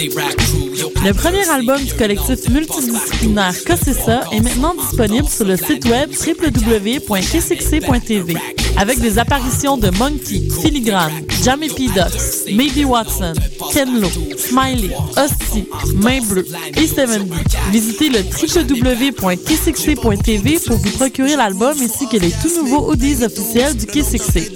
Le premier album du collectif multidisciplinaire Cossessa est maintenant disponible sur le site web www.kcxc.tv avec des apparitions de Monkey, Filigrane, Jamie P. Ducks, Maybe Watson, Ken Lo, Smiley, Hostie, Main Bleu et 70. Visitez le www.kcxc.tv pour vous procurer l'album ainsi que les tout nouveaux audios officiels du KCXC.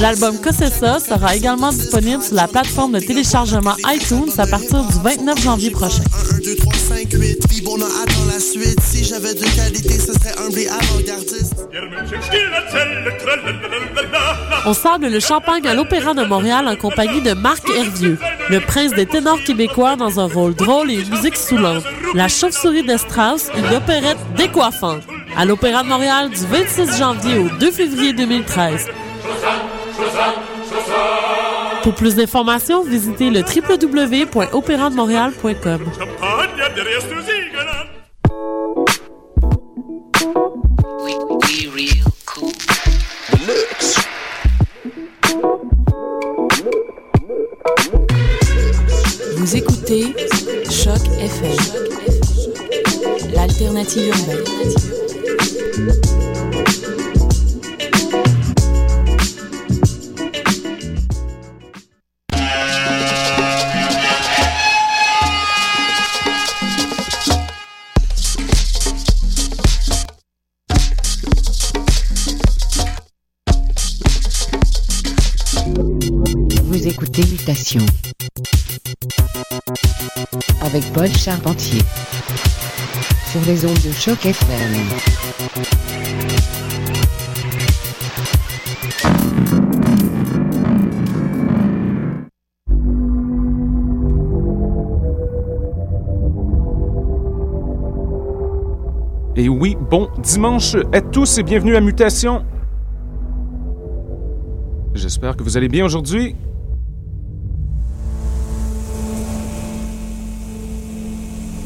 L'album Cossessa sera également disponible sur la plateforme de téléchargement iTunes à partir du 29 janvier prochain. 1, 2, 3, 5, 8, puis bon, on attend la suite. Si j'avais de qualité, ce serait un blé avant-gardiste. On sable le champagne à l'Opéra de Montréal en compagnie de Marc Hervieux, le prince des ténors québécois dans un rôle drôle et une musique soulante. La chauve-souris de Strauss, une opérette décoiffante. À l'Opéra de Montréal du 26 janvier au 2 février 2013. Pour plus d'informations, visitez le www.opérandemontréal.com. Vous écoutez Choc FM, l'alternative urbaine. Charpentier sur les ondes de choc FM. Et oui, bon dimanche à tous et bienvenue à Mutation. J'espère que vous allez bien aujourd'hui.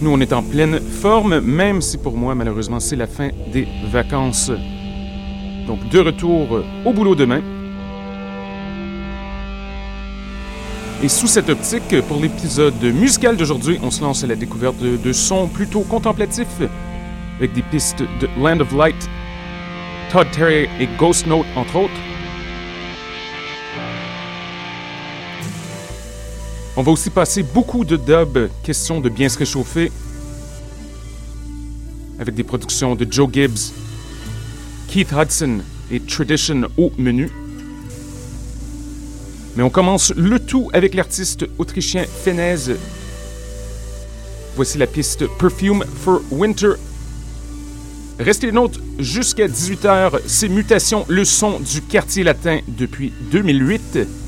Nous, on est en pleine forme, même si pour moi, malheureusement, c'est la fin des vacances. Donc, de retour au boulot demain. Et sous cette optique, pour l'épisode musical d'aujourd'hui, on se lance à la découverte de, sons plutôt contemplatifs, avec des pistes de Land of Light, Todd Terry et Ghost Note, entre autres. On va aussi passer beaucoup de dub, question de bien se réchauffer, avec des productions de Joe Gibbs, Keith Hudson et Tradition au menu. Mais on commence le tout avec l'artiste autrichien Fenez. Voici la piste Perfume for Winter. Restez les nôtres jusqu'à 18h. C'est Mutation, le son du quartier latin depuis 2008